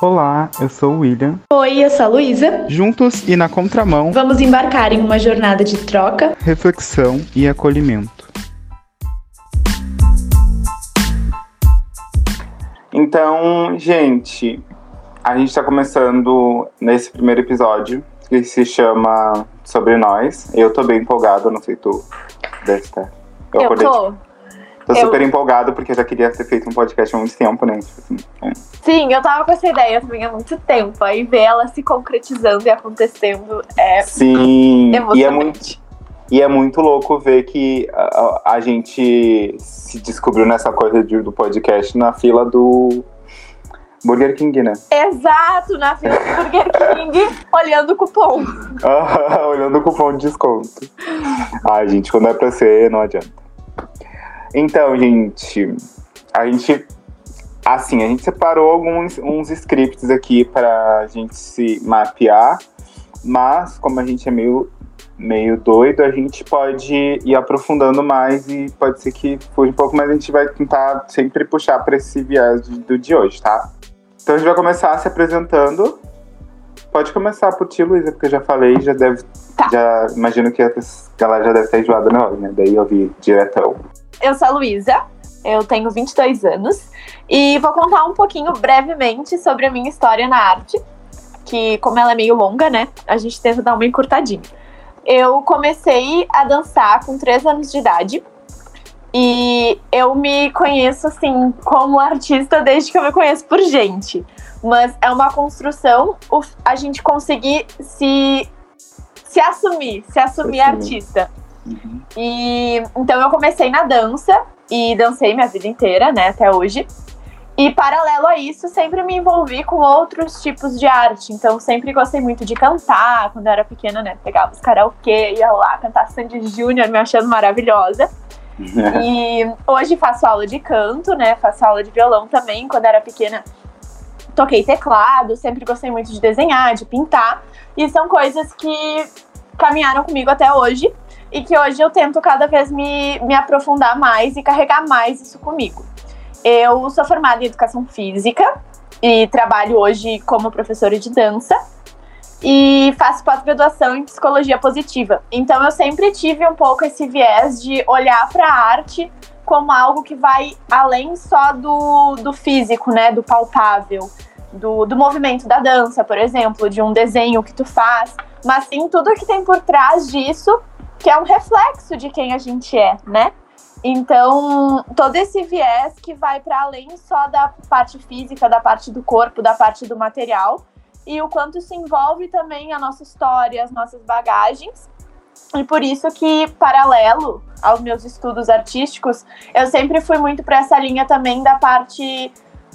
Olá, eu sou o William. Oi, eu sou a Luísa. Juntos e na contramão, Vamos embarcar em uma jornada de troca. reflexão e acolhimento. Então, gente, a gente está começando nesse primeiro episódio que se chama Sobre Nós. Eu tô bem empolgado, não sei tu. Deve estar. Eu acordei, tô. Tô eu- super empolgado porque eu já queria ter feito um podcast há muito tempo, né? Tipo assim, é. Sim, eu tava com essa ideia também há muito tempo. Aí ver ela se concretizando e acontecendo é Sim, e é muito, e é muito louco ver que a, a- a gente se descobriu nessa coisa de- do podcast na fila do Burger King, né? Exato, na fila do Burger King, olhando o cupom. Olhando o cupom de desconto. Ai, gente, quando é pra ser, não adianta. Então, gente, a gente. Assim, a gente separou alguns uns scripts aqui pra gente se mapear, mas como a gente é meio, meio doido, a gente pode ir aprofundando mais e pode ser que fuja um pouco, mas a gente vai tentar sempre puxar pra esse viés de- do de hoje, tá? Então a gente vai começar se apresentando. Pode começar por ti, Luísa, porque eu já falei, já deve. Tá. Já imagino que a galera já deve estar enjoada na hora, né? Daí eu vi diretão. Eu sou a Luísa, eu tenho 22 anos e vou contar um pouquinho brevemente sobre a minha história na arte, que como ela é meio longa, né, a gente tenta dar uma encurtadinha. Eu comecei a dançar com 3 anos de idade e eu me conheço assim como artista desde que eu me conheço por gente, mas é uma construção a gente conseguir se se assumir, se assumir assumir. artista. E então eu comecei na dança e dancei minha vida inteira, né, até hoje. E paralelo a isso, sempre me envolvi com outros tipos de arte. Então sempre gostei muito de cantar, quando eu era pequena, né, pegava os karaokê, ia lá cantar Sandy Júnior, me achando maravilhosa. E hoje faço aula de canto, né, faço aula de violão também, quando era pequena. Toquei teclado, sempre gostei muito de desenhar, de pintar. E são coisas que caminharam comigo até hoje e que hoje eu tento cada vez me, me aprofundar mais e carregar mais isso comigo. Eu sou formada em educação física e trabalho hoje como professora de dança e faço pós-graduação em psicologia positiva. Então eu sempre tive um pouco esse viés de olhar para a arte como algo que vai além só do, do físico, né, do palpável, do, do movimento da dança, por exemplo, de um desenho que tu faz, mas sim tudo que tem por trás disso, que é um reflexo de quem a gente é, né? Então, todo esse viés que vai para além só da parte física, da parte do corpo, da parte do material, e o quanto isso envolve também a nossa história, as nossas bagagens. E por isso que, paralelo aos meus estudos artísticos, eu sempre fui muito para essa linha também da parte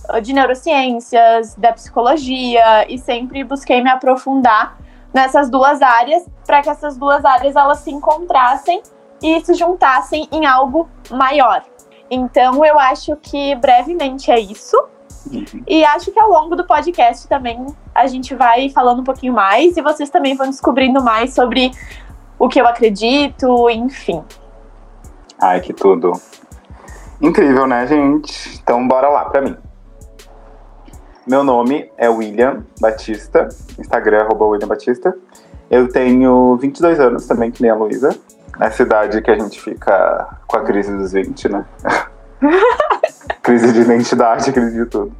uh, de neurociências, da psicologia, e sempre busquei me aprofundar nessas duas áreas, para que essas duas áreas elas se encontrassem e se juntassem em algo maior. Então eu acho que brevemente é isso. E acho que ao longo do podcast também a gente vai falando um pouquinho mais e vocês também vão descobrindo mais sobre o que eu acredito, enfim. Ai, que tudo. Incrível, né, gente? Então bora lá pra mim. Meu nome é William Batista, Instagram é arroba William Batista. Eu tenho 22 anos também, que nem a Luísa. Nessa idade que a gente fica com a crise dos 20, né? crise de identidade, crise de tudo.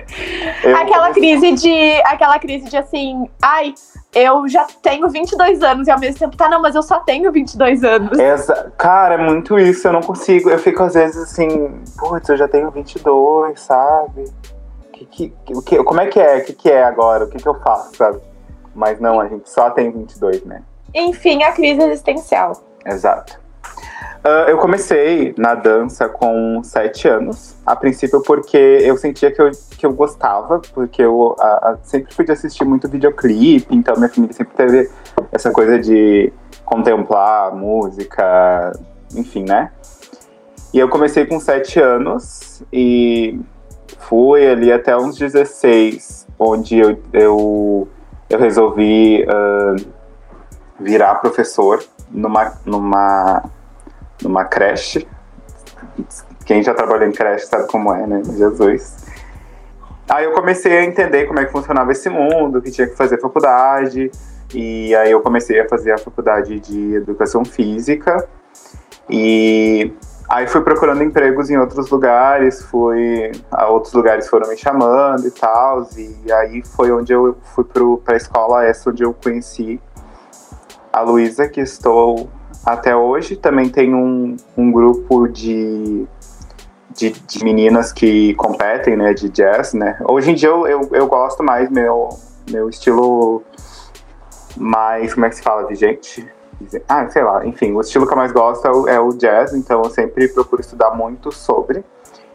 Eu Aquela comecei- crise de aquela crise de assim, ai, eu já tenho 22 anos e ao mesmo tempo tá não, mas eu só tenho 22 anos. Essa, cara, é muito isso, eu não consigo. Eu fico às vezes assim, putz, eu já tenho 22, sabe? Que, que, como é que é? O que, que é agora? O que, que eu faço, sabe? Mas não, a gente só tem 22, né? Enfim, a crise existencial. Exato. Ah, eu comecei na dança com 7 anos. A princípio porque eu sentia que eu, que eu gostava, porque eu ah, ah, sempre fui de assistir muito videoclipe, então minha família sempre teve essa coisa de contemplar a música, enfim, né? E eu comecei com 7 anos e fui ali até uns 16, onde eu, eu, eu resolvi ah, virar professor numa, numa, numa creche. Quem já trabalhou em creche sabe como é, né? Jesus. Aí eu comecei a entender como é que funcionava esse mundo, que tinha que fazer faculdade. E aí eu comecei a fazer a faculdade de educação física. E aí fui procurando empregos em outros lugares, fui outros lugares foram me chamando e tal, e aí foi onde eu fui para a escola essa onde eu conheci a Luísa, que estou até hoje. Também tem um, um grupo de, de, de, meninas que competem, né, de jazz, né. Hoje em dia eu, eu, eu gosto mais, meu, meu estilo mais, como é que se fala, vigente? Ah, sei lá, enfim, o estilo que eu mais gosto é o, é o jazz, então eu sempre procuro estudar muito sobre.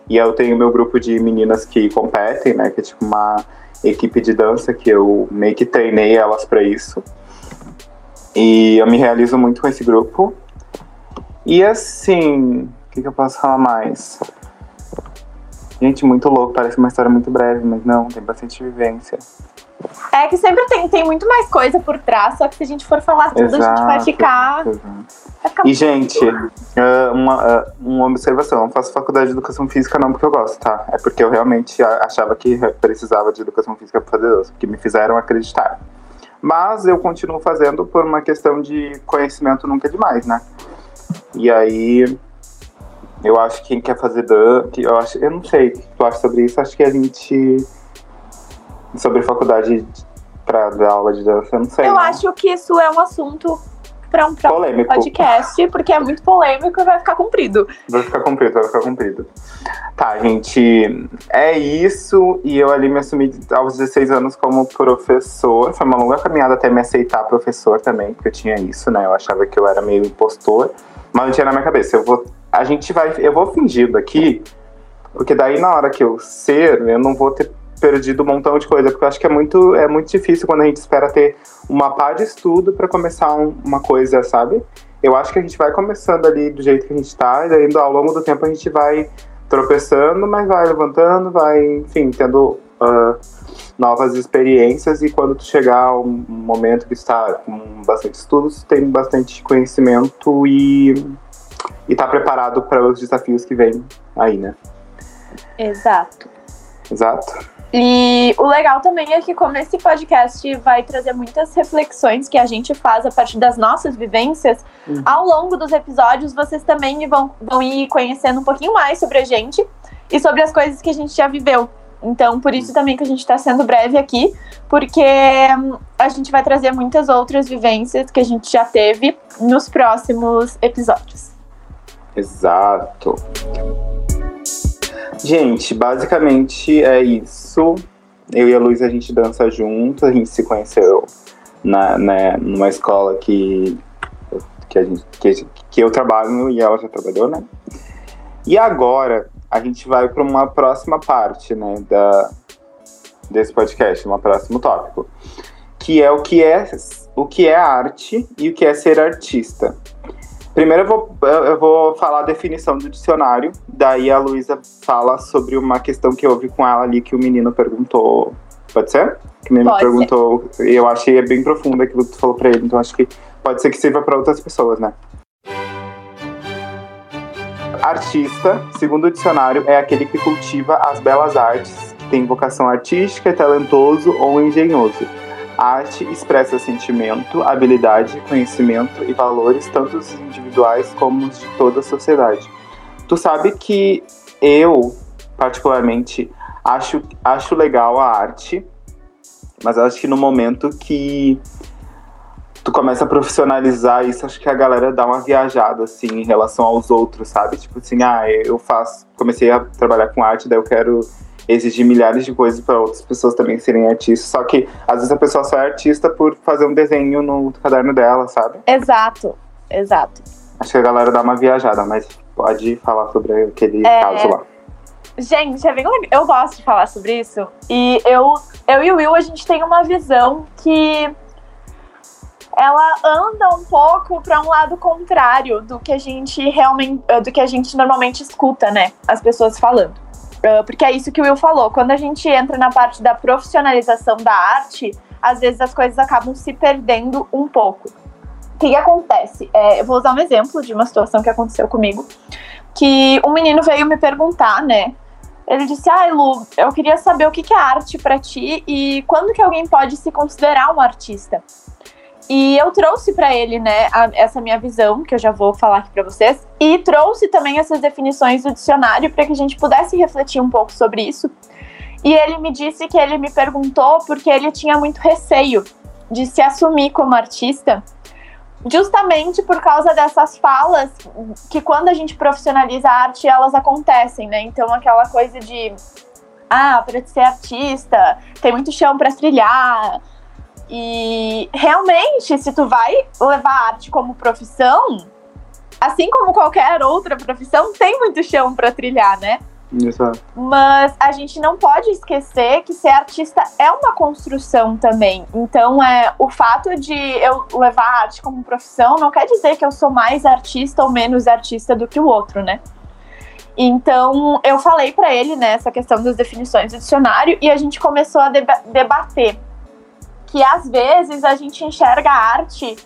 E eu tenho meu grupo de meninas que competem, né, que é tipo uma equipe de dança que eu meio que treinei elas para isso. E eu me realizo muito com esse grupo. E assim, o que, que eu posso falar mais? Gente, muito louco, parece uma história muito breve, mas não, tem bastante vivência. É que sempre tem, tem muito mais coisa por trás, só que se a gente for falar tudo, exato, a gente vai ficar. Vai ficar e, gente, uh, uma, uh, uma observação: eu não faço faculdade de educação física não porque eu gosto, tá? É porque eu realmente achava que precisava de educação física para fazer isso, porque me fizeram acreditar. Mas eu continuo fazendo por uma questão de conhecimento nunca é demais, né? E aí eu acho que quem quer fazer dan, eu acho, eu não sei o que tu acha sobre isso, acho que a gente sobre faculdade para dar aula de dança, eu não sei. Eu né? acho que isso é um assunto para um próximo polêmico. podcast, porque é muito polêmico e vai ficar comprido. Vai ficar comprido, vai ficar comprido. Tá, gente, é isso. E eu ali me assumi aos 16 anos como professor. Foi uma longa caminhada até me aceitar professor também, porque eu tinha isso, né? Eu achava que eu era meio impostor. Mas não tinha na minha cabeça. Eu vou, a gente vai, eu vou fingir daqui, porque daí na hora que eu ser, eu não vou ter perdido um montão de coisa, porque eu acho que é muito, é muito difícil quando a gente espera ter uma pá de estudo para começar um, uma coisa, sabe? Eu acho que a gente vai começando ali do jeito que a gente tá, e daí ao longo do tempo a gente vai tropeçando, mas vai levantando, vai, enfim, tendo uh, novas experiências, e quando tu chegar a um momento que está com bastante estudos, tem bastante conhecimento e, e tá preparado para os desafios que vêm aí, né? Exato. Exato. E o legal também é que, como esse podcast vai trazer muitas reflexões que a gente faz a partir das nossas vivências, uhum. ao longo dos episódios vocês também vão, vão ir conhecendo um pouquinho mais sobre a gente e sobre as coisas que a gente já viveu. Então, por isso também que a gente está sendo breve aqui, porque hum, a gente vai trazer muitas outras vivências que a gente já teve nos próximos episódios. Exato. Gente, basicamente é isso. Eu e a Luísa a gente dança junto, a gente se conheceu na, né, numa escola que, que, a gente, que, que eu trabalho e ela já trabalhou, né? E agora a gente vai para uma próxima parte, né, da, desse podcast, um próximo tópico, que é o que é o que é arte e o que é ser artista. Primeiro eu vou, eu vou falar a definição do dicionário, daí a Luísa fala sobre uma questão que houve com ela ali que o menino perguntou. Pode ser? Que o menino pode perguntou, e eu achei é bem profundo aquilo que tu falou pra ele, então acho que pode ser que sirva para outras pessoas, né? Artista, segundo o dicionário, é aquele que cultiva as belas artes, que tem vocação artística, talentoso ou engenhoso a arte expressa sentimento, habilidade, conhecimento e valores, tanto os individuais como os de toda a sociedade. Tu sabe que eu, particularmente, acho, acho legal a arte, mas acho que no momento que tu começa a profissionalizar isso, acho que a galera dá uma viajada, assim, em relação aos outros, sabe? Tipo assim, ah, eu faço, comecei a trabalhar com arte, daí eu quero exigir milhares de coisas para outras pessoas também serem artistas. Só que às vezes a pessoa só é artista por fazer um desenho no caderno dela, sabe? Exato, exato. Acho que a galera dá uma viajada, mas pode falar sobre aquele é... caso lá. Gente, é bem legal. Eu gosto de falar sobre isso. E eu, eu e o Will, a gente tem uma visão que ela anda um pouco para um lado contrário do que a gente realmente, do que a gente normalmente escuta, né? As pessoas falando. Uh, porque é isso que o Will falou. Quando a gente entra na parte da profissionalização da arte, às vezes as coisas acabam se perdendo um pouco. O que, que acontece? É, eu vou usar um exemplo de uma situação que aconteceu comigo. Que um menino veio me perguntar, né? Ele disse: Ai, ah, Lu, eu queria saber o que é arte para ti e quando que alguém pode se considerar um artista. E eu trouxe para ele, né, a, essa minha visão, que eu já vou falar aqui para vocês, e trouxe também essas definições do dicionário para que a gente pudesse refletir um pouco sobre isso. E ele me disse que ele me perguntou porque ele tinha muito receio de se assumir como artista, justamente por causa dessas falas que quando a gente profissionaliza a arte, elas acontecem, né? Então aquela coisa de ah, para ser artista, tem muito chão para trilhar, e realmente, se tu vai levar arte como profissão, assim como qualquer outra profissão, tem muito chão para trilhar, né? Exato. Mas a gente não pode esquecer que ser artista é uma construção também. Então, é o fato de eu levar a arte como profissão não quer dizer que eu sou mais artista ou menos artista do que o outro, né? Então, eu falei para ele nessa né, questão das definições do dicionário e a gente começou a deba debater que às vezes a gente enxerga a arte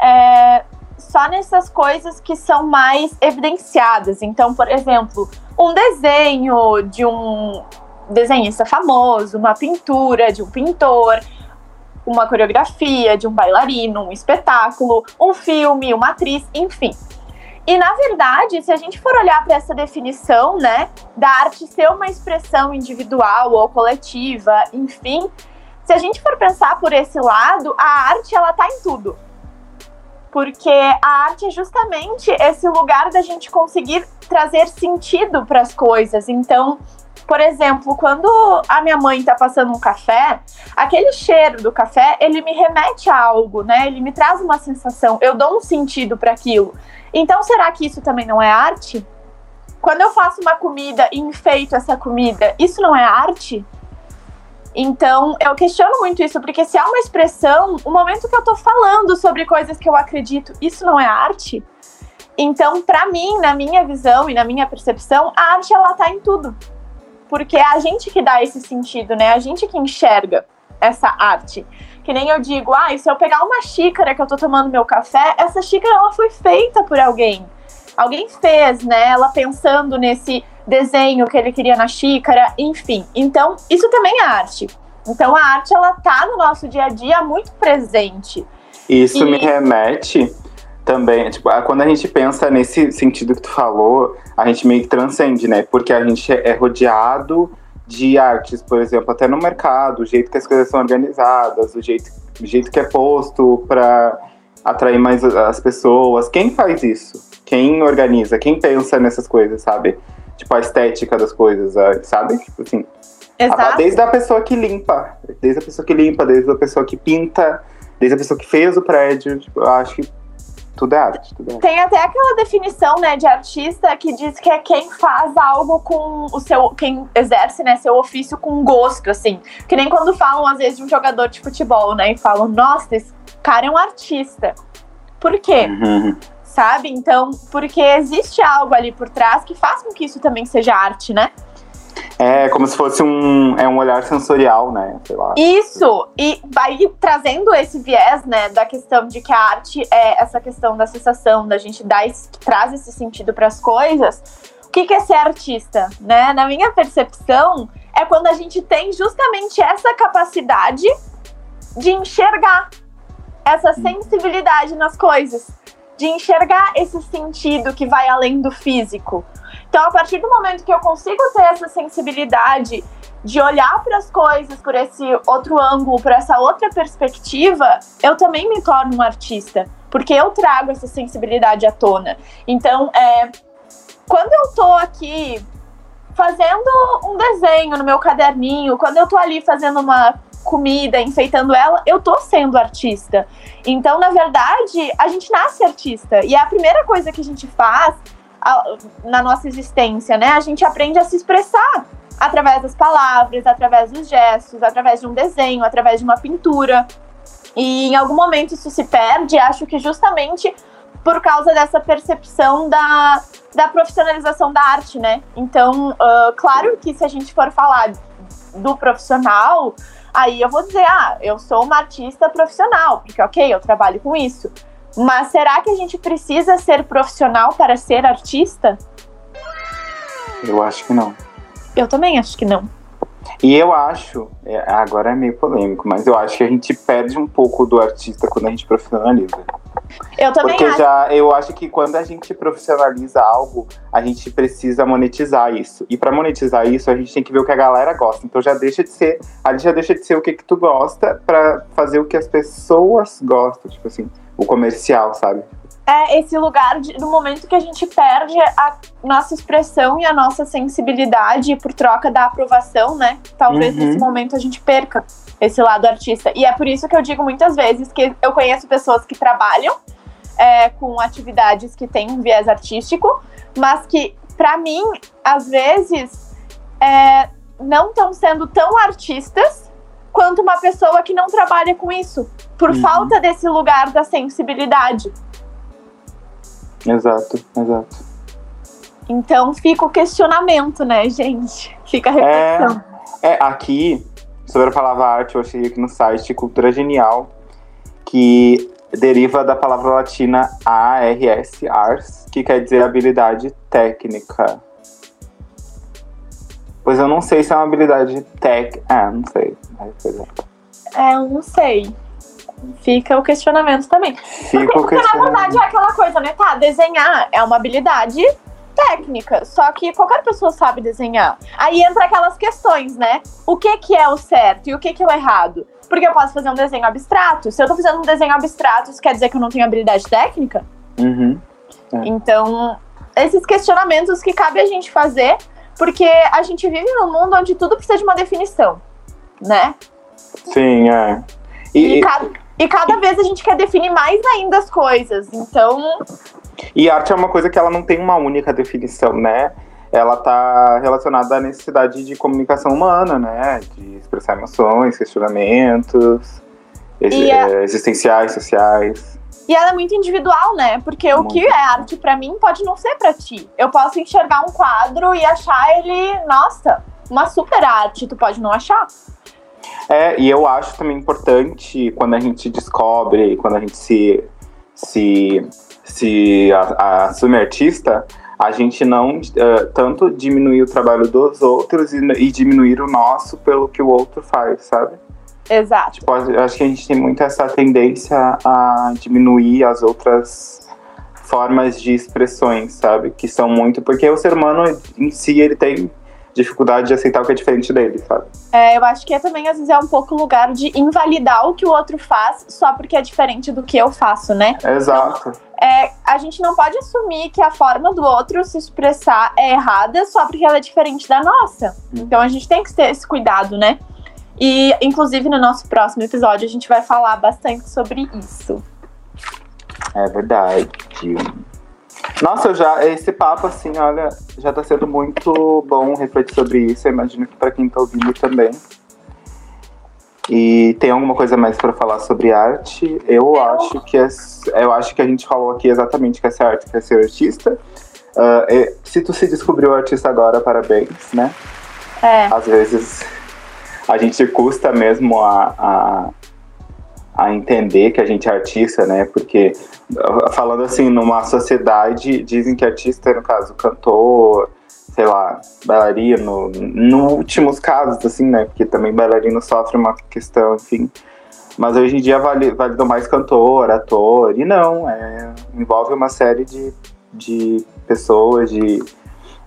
é, só nessas coisas que são mais evidenciadas. Então, por exemplo, um desenho de um desenhista famoso, uma pintura de um pintor, uma coreografia de um bailarino, um espetáculo, um filme, uma atriz, enfim. E na verdade, se a gente for olhar para essa definição, né, da arte ser uma expressão individual ou coletiva, enfim, se a gente for pensar por esse lado, a arte ela tá em tudo. Porque a arte é justamente esse lugar da gente conseguir trazer sentido para as coisas. Então, por exemplo, quando a minha mãe tá passando um café, aquele cheiro do café, ele me remete a algo, né? Ele me traz uma sensação, eu dou um sentido para aquilo. Então, será que isso também não é arte? Quando eu faço uma comida e enfeito essa comida, isso não é arte? Então, eu questiono muito isso, porque se há uma expressão, o momento que eu tô falando sobre coisas que eu acredito, isso não é arte? Então, para mim, na minha visão e na minha percepção, a arte ela tá em tudo. Porque é a gente que dá esse sentido, né? A gente que enxerga essa arte. Que nem eu digo, ah, se eu pegar uma xícara que eu tô tomando meu café, essa xícara ela foi feita por alguém. Alguém fez, né? Ela pensando nesse desenho que ele queria na xícara, enfim. Então, isso também é arte. Então, a arte, ela tá no nosso dia a dia muito presente. Isso e... me remete também, tipo, quando a gente pensa nesse sentido que tu falou, a gente meio que transcende, né? Porque a gente é rodeado de artes, por exemplo, até no mercado, o jeito que as coisas são organizadas, o jeito, o jeito que é posto para atrair mais as pessoas. Quem faz isso? Quem organiza? Quem pensa nessas coisas, sabe? tipo, a estética das coisas, sabe? Tipo assim. Exato. Desde a pessoa que limpa, desde a pessoa que limpa, desde a pessoa que pinta, desde a pessoa que fez o prédio, tipo, eu acho que tudo é arte, tudo é arte. Tem até aquela definição, né, de artista que diz que é quem faz algo com o seu, quem exerce, né, seu ofício com gosto, assim. Que nem quando falam às vezes de um jogador de futebol, né, e falam, nossa, esse cara é um artista. Por quê? Uhum sabe? Então, porque existe algo ali por trás que faz com que isso também seja arte, né? É como se fosse um, é um olhar sensorial, né? Sei lá. Isso, e vai trazendo esse viés, né, da questão de que a arte é essa questão da sensação, da gente dar esse, traz esse sentido para as coisas. O que, que é ser artista, né? Na minha percepção, é quando a gente tem justamente essa capacidade de enxergar essa sensibilidade nas coisas de enxergar esse sentido que vai além do físico. Então, a partir do momento que eu consigo ter essa sensibilidade de olhar para as coisas por esse outro ângulo, por essa outra perspectiva, eu também me torno um artista, porque eu trago essa sensibilidade à tona. Então, é, quando eu tô aqui fazendo um desenho no meu caderninho, quando eu tô ali fazendo uma comida, enfeitando ela, eu tô sendo artista. Então, na verdade, a gente nasce artista. E é a primeira coisa que a gente faz a, na nossa existência, né? A gente aprende a se expressar através das palavras, através dos gestos, através de um desenho, através de uma pintura. E em algum momento isso se perde, acho que justamente por causa dessa percepção da, da profissionalização da arte, né? Então, uh, claro que se a gente for falar do profissional, Aí eu vou dizer, ah, eu sou uma artista profissional, porque ok, eu trabalho com isso. Mas será que a gente precisa ser profissional para ser artista? Eu acho que não. Eu também acho que não. E eu acho, é, agora é meio polêmico, mas eu acho que a gente perde um pouco do artista quando a gente profissionaliza. Eu também Porque acho. já eu acho que quando a gente profissionaliza algo, a gente precisa monetizar isso. E pra monetizar isso, a gente tem que ver o que a galera gosta. Então já deixa de ser, ali já deixa de ser o que que tu gosta pra fazer o que as pessoas gostam, tipo assim, o comercial, sabe? É esse lugar de, no momento que a gente perde a nossa expressão e a nossa sensibilidade por troca da aprovação, né? Talvez Uhum. nesse momento a gente perca esse lado artista. E é por isso que eu digo muitas vezes que eu conheço pessoas que trabalham é, com atividades que têm um viés artístico, mas que, pra mim, às vezes, é, não estão sendo tão artistas quanto uma pessoa que não trabalha com isso, por Uhum. falta desse lugar da sensibilidade. Exato, exato. Então fica o questionamento, né, gente? Fica a reflexão. É, aqui, sobre a palavra arte, eu achei aqui no site Cultura Genial, que deriva da palavra latina ARS, ars, que quer dizer habilidade técnica. Pois eu não sei se é uma habilidade tec... Ah, não sei. É. É, eu não sei. Fica o questionamento também. Fica o Porque na questionamento. verdade é aquela coisa, né? Tá, desenhar é uma habilidade técnica, só que qualquer pessoa sabe desenhar. Aí entra aquelas questões, né? O que que é o certo e o que que é o errado? Porque eu posso fazer um desenho abstrato. Se eu tô fazendo um desenho abstrato, isso quer dizer que eu não tenho habilidade técnica? Uhum. Então, esses questionamentos que cabe a gente fazer, porque a gente vive num mundo onde tudo precisa de uma definição, né? Sim, é. E, E, cada, e cada vez a gente quer definir mais ainda as coisas. Então, e arte é uma coisa que ela não tem uma única definição, né? Ela tá relacionada à necessidade de comunicação humana, né? De expressar emoções, questionamentos, a- eh, existenciais, sociais. e ela é muito individual, né? Porque o que é arte pra mim pode não ser pra ti. Eu posso enxergar um quadro e achar ele, nossa, uma super arte. Tu pode não achar. É, e eu acho também importante quando a gente descobre, quando a gente se, se, se assume artista, a gente não eh, tanto diminuir o trabalho dos outros e, e diminuir o nosso pelo que o outro faz, sabe? Exato. Tipo, acho que a gente tem muito essa tendência a diminuir as outras formas de expressões, sabe? Que são muito. Porque o ser humano em si ele tem dificuldade de aceitar o que é diferente dele, sabe? É, eu acho que é também, às vezes, é um pouco lugar de invalidar o que o outro faz só porque é diferente do que eu faço, né? Exato. É, a gente não pode assumir que a forma do outro se expressar é errada só porque ela é diferente da nossa. Então a gente tem que ter esse cuidado, né? E, inclusive, no nosso próximo episódio, a gente vai falar bastante sobre isso. É verdade. Nossa, eu já esse papo assim, olha, já tá sendo muito bom refletir sobre isso. Eu imagino que pra quem tá ouvindo também. E tem alguma coisa mais pra falar sobre arte? Eu, acho que é, eu acho que a gente falou aqui exatamente que essa arte quer ser artista. E se tu se descobriu artista agora, parabéns, né? É, Às vezes a gente custa mesmo a, a, a entender que a gente é artista, né? Porque uh, falando assim, numa sociedade, dizem que artista, no caso, cantor, sei lá, bailarino, no últimos casos, assim, né? Porque também bailarino sofre uma questão, enfim. Mas hoje em dia vale, mais cantor, ator, e não, é, envolve uma série de, de pessoas, de,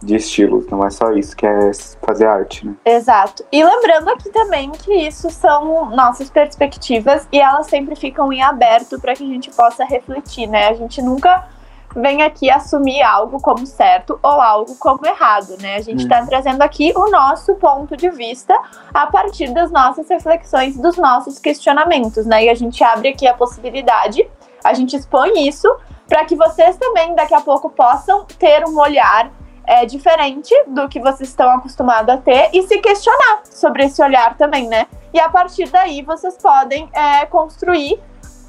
de estilos, não é só isso que é fazer arte, né? exato. E lembrando aqui também que isso são nossas perspectivas e elas sempre ficam em aberto para que a gente possa refletir, né? A gente nunca vem aqui assumir algo como certo ou algo como errado, né? A gente está trazendo aqui o nosso ponto de vista a partir das nossas reflexões, dos nossos questionamentos, né? E a gente abre aqui a possibilidade, a gente expõe isso para que vocês também daqui a pouco possam ter um olhar é, diferente do que vocês estão acostumados a ter e se questionar sobre esse olhar também, né? E a partir daí vocês podem é, construir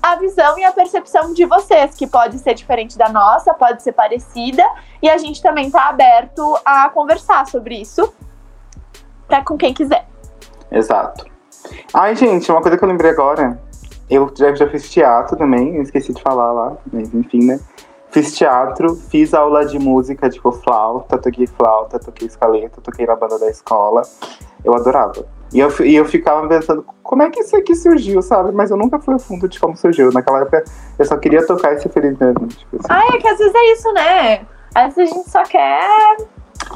a visão e a percepção de vocês, que pode ser diferente da nossa, pode ser parecida, e a gente também tá aberto a conversar sobre isso pra com quem quiser. Exato. Ai, gente, uma coisa que eu lembrei agora. Eu já, já fiz teatro também, esqueci de falar lá, mas enfim, né? Fiz teatro, fiz aula de música, tipo flauta, toquei flauta, toquei escaleta, toquei na banda da escola. Eu adorava. E eu, e eu ficava pensando, como é que isso aqui surgiu, sabe? Mas eu nunca fui a fundo de como surgiu. Naquela época, eu só queria tocar esse feliz mesmo. Tipo assim. Ai, é que às vezes é isso, né? Às vezes a gente só quer.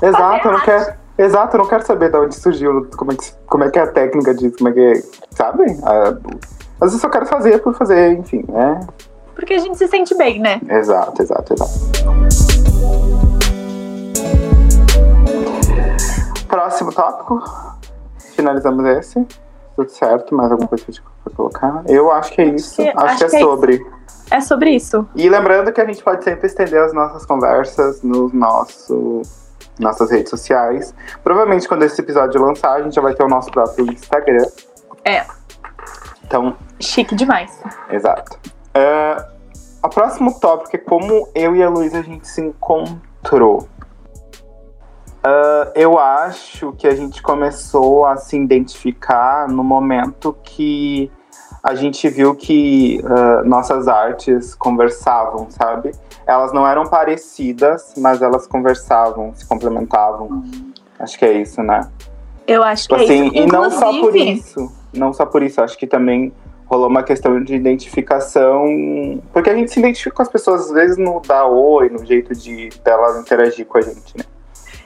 Exato, eu não quero. Exato, eu não quero saber de onde surgiu, como é que, como é, que é a técnica disso, como é que é, sabe? às vezes eu só quero fazer por fazer, enfim, né? Porque a gente se sente bem, né? Exato, exato, exato. Próximo tópico. Finalizamos esse. Tudo certo, mais alguma coisa pra colocar? Eu acho que é isso. Acho, acho, acho que, é, que é sobre. Isso. É sobre isso. E lembrando que a gente pode sempre estender as nossas conversas no nosso nossas redes sociais. Provavelmente quando esse episódio lançar, a gente já vai ter o nosso próprio Instagram. É. Então. Chique demais. Exato. Uh, o próximo tópico é como eu e a Luísa a gente se encontrou. Uh, eu acho que a gente começou a se identificar no momento que a gente viu que uh, nossas artes conversavam, sabe? Elas não eram parecidas, mas elas conversavam, se complementavam. Acho que é isso, né? Eu acho que é assim, é isso. E não só por isso. Não só por isso. Acho que também rolou uma questão de identificação. Porque a gente se identifica com as pessoas, às vezes, no dar oi, no jeito de dela interagir com a gente, né?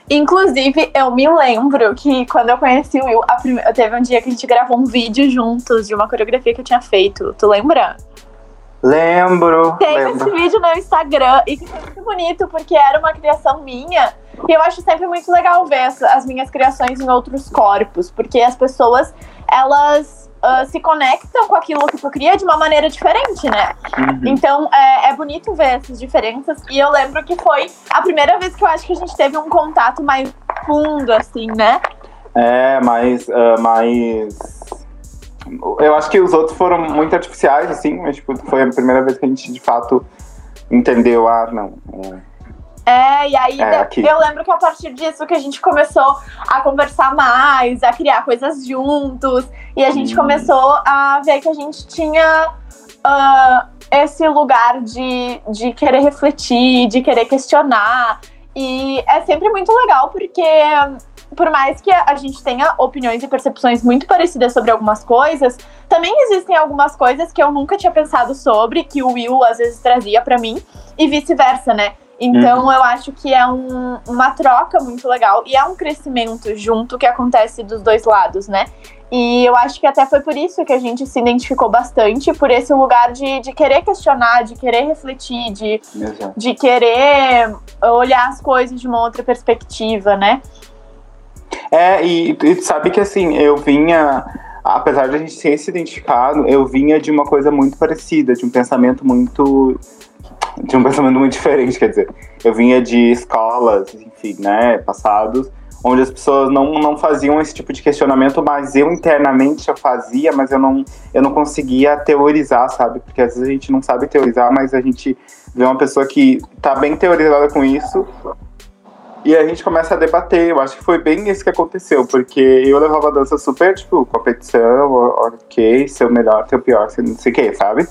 Inclusive, eu me lembro que quando eu conheci o Will, prime... teve um dia que a gente gravou um vídeo juntos de uma coreografia que eu tinha feito. Tu lembra? Lembro. Tem lembro. esse vídeo no Instagram e que foi muito bonito, porque era uma criação minha. E eu acho sempre muito legal ver as, as minhas criações em outros corpos, porque as pessoas, elas uh, se conectam com aquilo que tu cria de uma maneira diferente, né? Uhum. Então é, é, bonito ver essas diferenças. E eu lembro que foi a primeira vez que eu acho que a gente teve um contato mais fundo, assim, né? É, mais. Uh, mais... Eu acho que os outros foram muito artificiais, assim, mas tipo, foi a primeira vez que a gente de fato entendeu, ah, não. É é, e aí é, eu lembro que a partir disso que a gente começou a conversar mais, a criar coisas juntos, e a gente hum. começou a ver que a gente tinha uh, esse lugar de, de querer refletir, de querer questionar. E é sempre muito legal porque por mais que a gente tenha opiniões e percepções muito parecidas sobre algumas coisas, também existem algumas coisas que eu nunca tinha pensado sobre, que o Will às vezes trazia para mim, e vice-versa, né? Então uhum. eu acho que é um, uma troca muito legal e é um crescimento junto que acontece dos dois lados, né? E eu acho que até foi por isso que a gente se identificou bastante, por esse lugar de, de querer questionar, de querer refletir, de, de querer olhar as coisas de uma outra perspectiva, né? É, e, e sabe que assim, eu vinha apesar de a gente ter se identificado, eu vinha de uma coisa muito parecida, de um pensamento muito tinha um pensamento muito diferente, quer dizer, eu vinha de escolas, enfim, né, passados, onde as pessoas não, não faziam esse tipo de questionamento, mas eu internamente eu fazia, mas eu não, eu não conseguia teorizar, sabe? Porque às vezes a gente não sabe teorizar, mas a gente vê uma pessoa que tá bem teorizada com isso e a gente começa a debater. Eu acho que foi bem isso que aconteceu, porque eu levava a dança super, tipo, competição, ok, seu melhor, seu pior, não sei o que, sabe?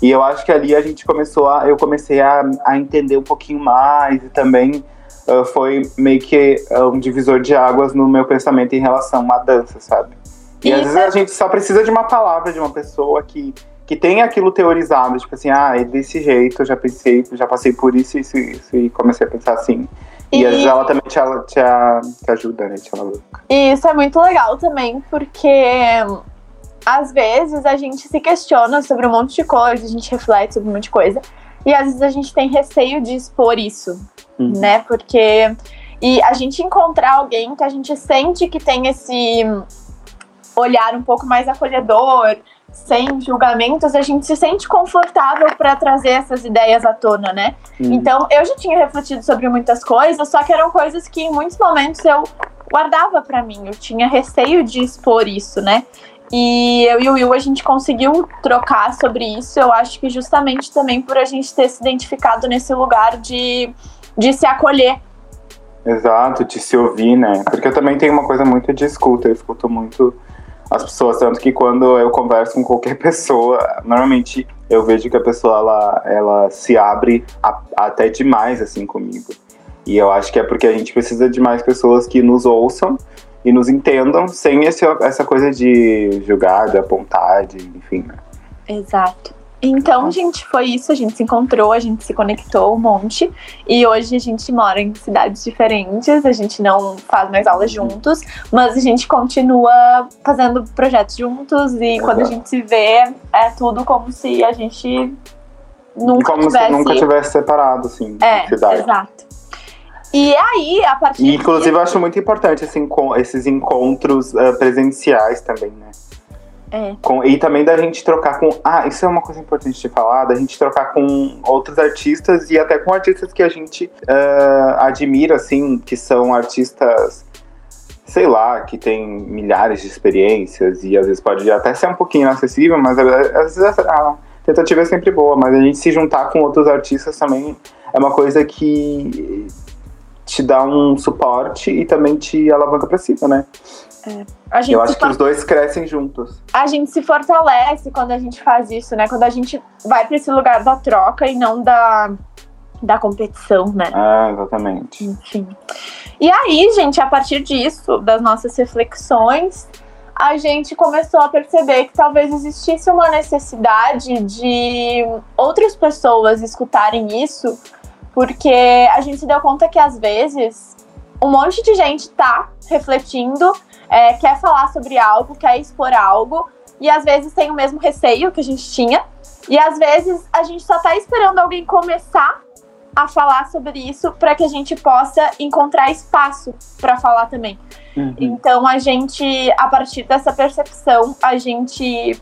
E eu acho que ali a gente começou a. Eu comecei a, a entender um pouquinho mais e também uh, foi meio que uh, um divisor de águas no meu pensamento em relação à dança, sabe? E, e às vezes a gente só precisa de uma palavra de uma pessoa que, que tem aquilo teorizado, tipo assim, ah, é desse jeito, eu já pensei, já passei por isso, isso, isso, e comecei a pensar assim. E, e às vezes ela também te, te, te ajuda, né? Te alavanca. E isso é muito legal também, porque às vezes a gente se questiona sobre um monte de coisa, a gente reflete sobre um monte de coisa, e às vezes a gente tem receio de expor isso, uhum. né? Porque. E a gente encontrar alguém que a gente sente que tem esse olhar um pouco mais acolhedor, sem julgamentos, a gente se sente confortável para trazer essas ideias à tona, né? Uhum. Então, eu já tinha refletido sobre muitas coisas, só que eram coisas que em muitos momentos eu guardava para mim, eu tinha receio de expor isso, né? E eu e o Will, a gente conseguiu trocar sobre isso, eu acho que justamente também por a gente ter se identificado nesse lugar de, de se acolher. Exato, de se ouvir, né? Porque eu também tenho uma coisa muito de escuta, eu escuto muito as pessoas, tanto que quando eu converso com qualquer pessoa, normalmente eu vejo que a pessoa ela, ela se abre a, até demais assim comigo. E eu acho que é porque a gente precisa de mais pessoas que nos ouçam e nos entendam sem esse, essa coisa de julgar, de apontar, de, enfim. Né? Exato. Então, gente, foi isso. A gente se encontrou, a gente se conectou um monte. E hoje a gente mora em cidades diferentes, a gente não faz mais aulas juntos, mas a gente continua fazendo projetos juntos. E Exato. quando a gente se vê, é tudo como se a gente nunca como tivesse. Se nunca tivesse separado, assim. É, exato. E aí, a partir e, Inclusive, eu acho muito importante assim, esses encontros uh, presenciais também, né? É. Com, e também da gente trocar com. Ah, isso é uma coisa importante de falar, da gente trocar com outros artistas e até com artistas que a gente uh, admira, assim, que são artistas, sei lá, que tem milhares de experiências e às vezes pode até ser um pouquinho inacessível, mas às vezes a tentativa é sempre boa, mas a gente se juntar com outros artistas também é uma coisa que te dá um suporte e também te alavanca pra cima, né? É. Eu acho que os dois crescem juntos. A gente se fortalece quando a gente faz isso, né? Quando a gente vai para esse lugar da troca e não da, da competição, né? Ah, exatamente. Enfim. E aí, gente, a partir disso, das nossas reflexões, a gente começou a perceber que talvez existisse uma necessidade de outras pessoas escutarem isso, porque a gente se deu conta que às vezes um monte de gente tá refletindo é, quer falar sobre algo, quer expor algo, e às vezes tem o mesmo receio que a gente tinha, e às vezes a gente só tá esperando alguém começar a falar sobre isso para que a gente possa encontrar espaço para falar também. Uhum. Então a gente, a partir dessa percepção, a gente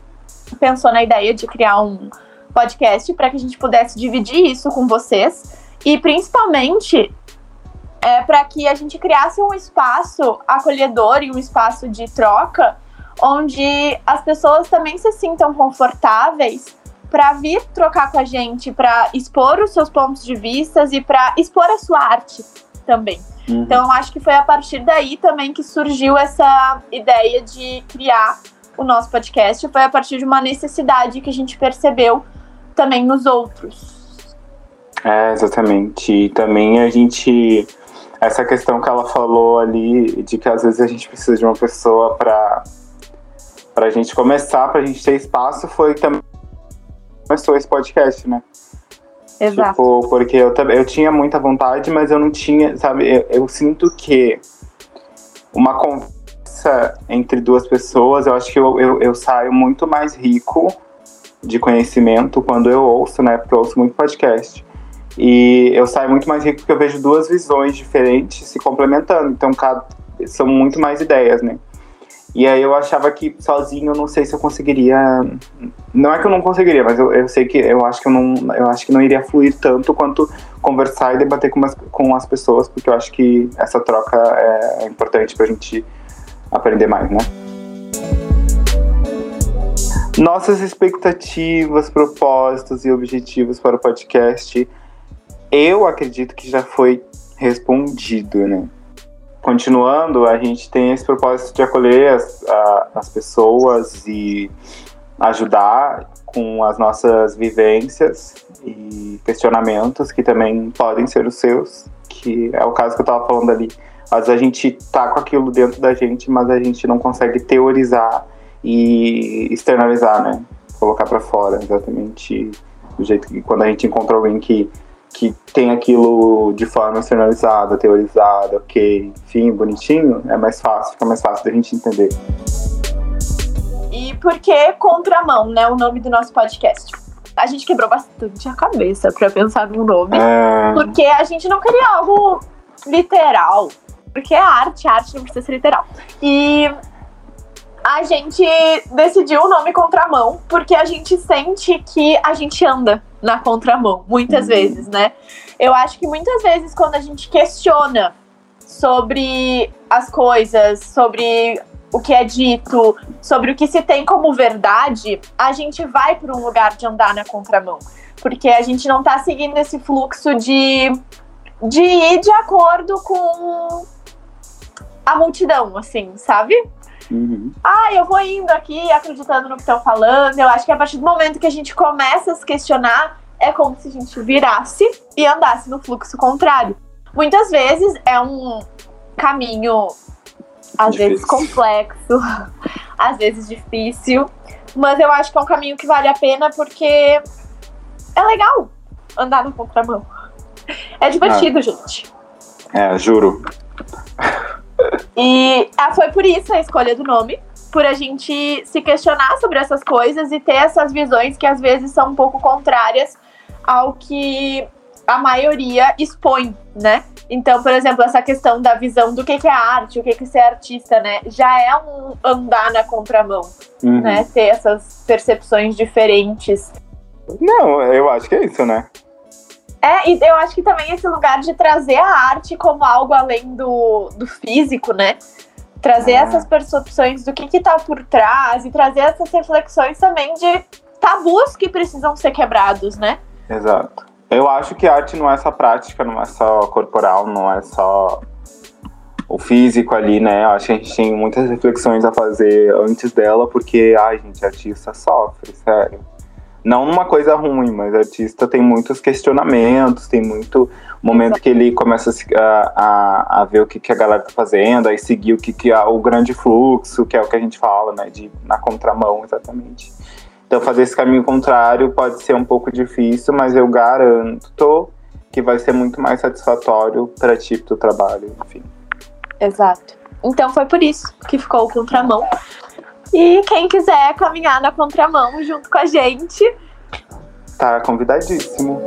pensou na ideia de criar um podcast para que a gente pudesse dividir isso com vocês e principalmente é, para que a gente criasse um espaço acolhedor e um espaço de troca onde as pessoas também se sintam confortáveis para vir trocar com a gente, para expor os seus pontos de vista e para expor a sua arte também. Uhum. Então, acho que foi a partir daí também que surgiu essa ideia de criar o nosso podcast. Foi a partir de uma necessidade que a gente percebeu também nos outros. É, exatamente. E também a gente essa questão que ela falou ali de que às vezes a gente precisa de uma pessoa para para a gente começar, para a gente ter espaço, foi também começou esse podcast, né? Exato. Tipo, porque eu, eu tinha muita vontade, mas eu não tinha, sabe? Eu, eu sinto que uma conversa entre duas pessoas, eu acho que eu, eu, eu saio muito mais rico de conhecimento quando eu ouço, né? Porque eu ouço muito podcast. E eu saio muito mais rico porque eu vejo duas visões diferentes se complementando. Então, cada, são muito mais ideias, né? E aí eu achava que sozinho eu não sei se eu conseguiria. Não é que eu não conseguiria, mas eu, eu sei que eu acho que eu não. Eu acho que não iria fluir tanto quanto conversar e debater com, as, com as pessoas, porque eu acho que essa troca é, importante pra gente aprender mais, né? Nossas expectativas, propósitos e objetivos para o podcast eu acredito que já foi respondido, né? Continuando, a gente tem esse propósito de acolher as, a, as pessoas e ajudar com as nossas vivências e questionamentos que também podem ser os seus, que é o caso que eu estava falando ali. Às vezes a gente tá com aquilo dentro da gente, mas a gente não consegue teorizar e externalizar, né? Colocar para fora, exatamente do jeito que quando a gente encontra alguém que que tem aquilo de forma externalizada, teorizada, ok, enfim, bonitinho, é mais fácil, fica mais fácil da gente entender. E por que Contramão, né? O nome do nosso podcast. A gente quebrou bastante a cabeça para pensar no nome, é... porque a gente não queria algo literal, porque é arte, a arte não precisa ser literal. E a gente decidiu o nome Contramão porque a gente sente que a gente anda na contramão, muitas uhum. vezes, né? Eu acho que muitas vezes quando a gente questiona sobre as coisas, sobre o que é dito, sobre o que se tem como verdade, a gente vai para um lugar de andar na contramão. Porque a gente não está seguindo esse fluxo de, de ir de acordo com a multidão, assim, sabe? Uhum. Ah, eu vou indo aqui acreditando no que estão falando. Eu acho que a partir do momento que a gente começa a se questionar, é como se a gente virasse e andasse no fluxo contrário. Muitas vezes é um caminho, às Difícil. vezes complexo, às vezes difícil, mas eu acho que é um caminho que vale a pena porque é legal andar no contramão. É divertido, gente. É, juro. E ah, foi por isso a escolha do nome, por a gente se questionar sobre essas coisas e ter essas visões que às vezes são um pouco contrárias ao que a maioria expõe, né? Então, por exemplo, essa questão da visão do que que é arte, o que que é ser artista, né? Já é um andar na contramão, Uhum. né? Ter essas percepções diferentes. Não, eu acho que é isso, né? É, e eu acho que também esse lugar de trazer a arte como algo além do, do físico, né? Trazer Ah. essas percepções do que que tá por trás e trazer essas reflexões também de tabus que precisam ser quebrados, né? Exato. Eu acho que arte não é só prática, não é só corporal, não é só o físico ali, né? Eu acho que a gente tem muitas reflexões a fazer antes dela, porque, ai, gente, artista sofre, sério. Não uma coisa ruim, mas artista tem muitos questionamentos, tem muito momento que ele começa a a, a, ver o que, que a galera tá fazendo, aí seguir o que, que é o grande fluxo, que é o que a gente fala, né? De, na contramão, exatamente. Então, fazer esse caminho contrário pode ser um pouco difícil, mas eu garanto que vai ser muito mais satisfatório para ti, pro teu trabalho, enfim. Exato. Então foi por isso que ficou o contramão. E quem quiser caminhar na contramão junto com a gente, Tá convidadíssimo.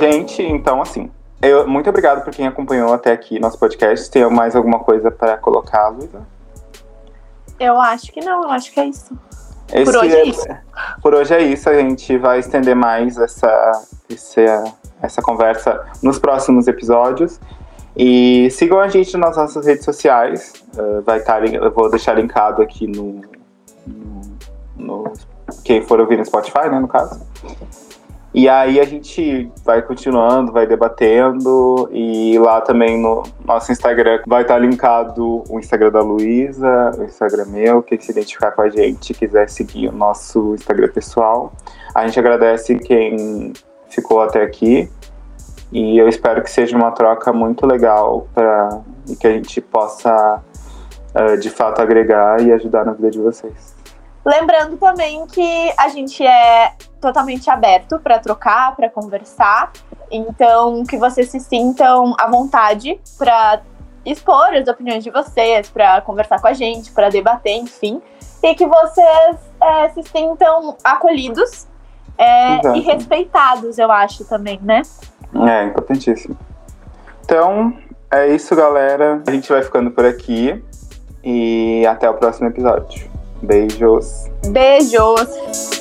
Gente, então assim, eu, muito obrigado por quem acompanhou até aqui nosso podcast. Tem mais alguma coisa para colocar, Luísa? eu acho que não, eu acho que é isso. Esse hoje é isso. Por hoje é isso. A gente vai estender mais essa, essa, essa conversa nos próximos episódios. E sigam a gente nas nossas redes sociais. Uh, vai estar, eu vou deixar linkado aqui no, no, no- Quem for ouvir no Spotify, né, no caso. E aí a gente vai continuando, vai debatendo. E lá também no nosso Instagram vai estar linkado o Instagram da Luísa, o Instagram meu, quem se identificar com a gente, quiser seguir o nosso Instagram pessoal. A gente agradece quem ficou até aqui. E eu espero que seja uma troca muito legal para que a gente possa eh, de fato agregar e ajudar na vida de vocês. Lembrando também que a gente é totalmente aberto para trocar, para conversar. Então, que vocês se sintam à vontade para expor as opiniões de vocês, para conversar com a gente, para debater, enfim. E que vocês é, se sintam acolhidos é, e respeitados, eu acho também, né? É importantíssimo. Então, é isso, galera. A gente vai ficando por aqui e até o próximo episódio. Beijos. Beijos!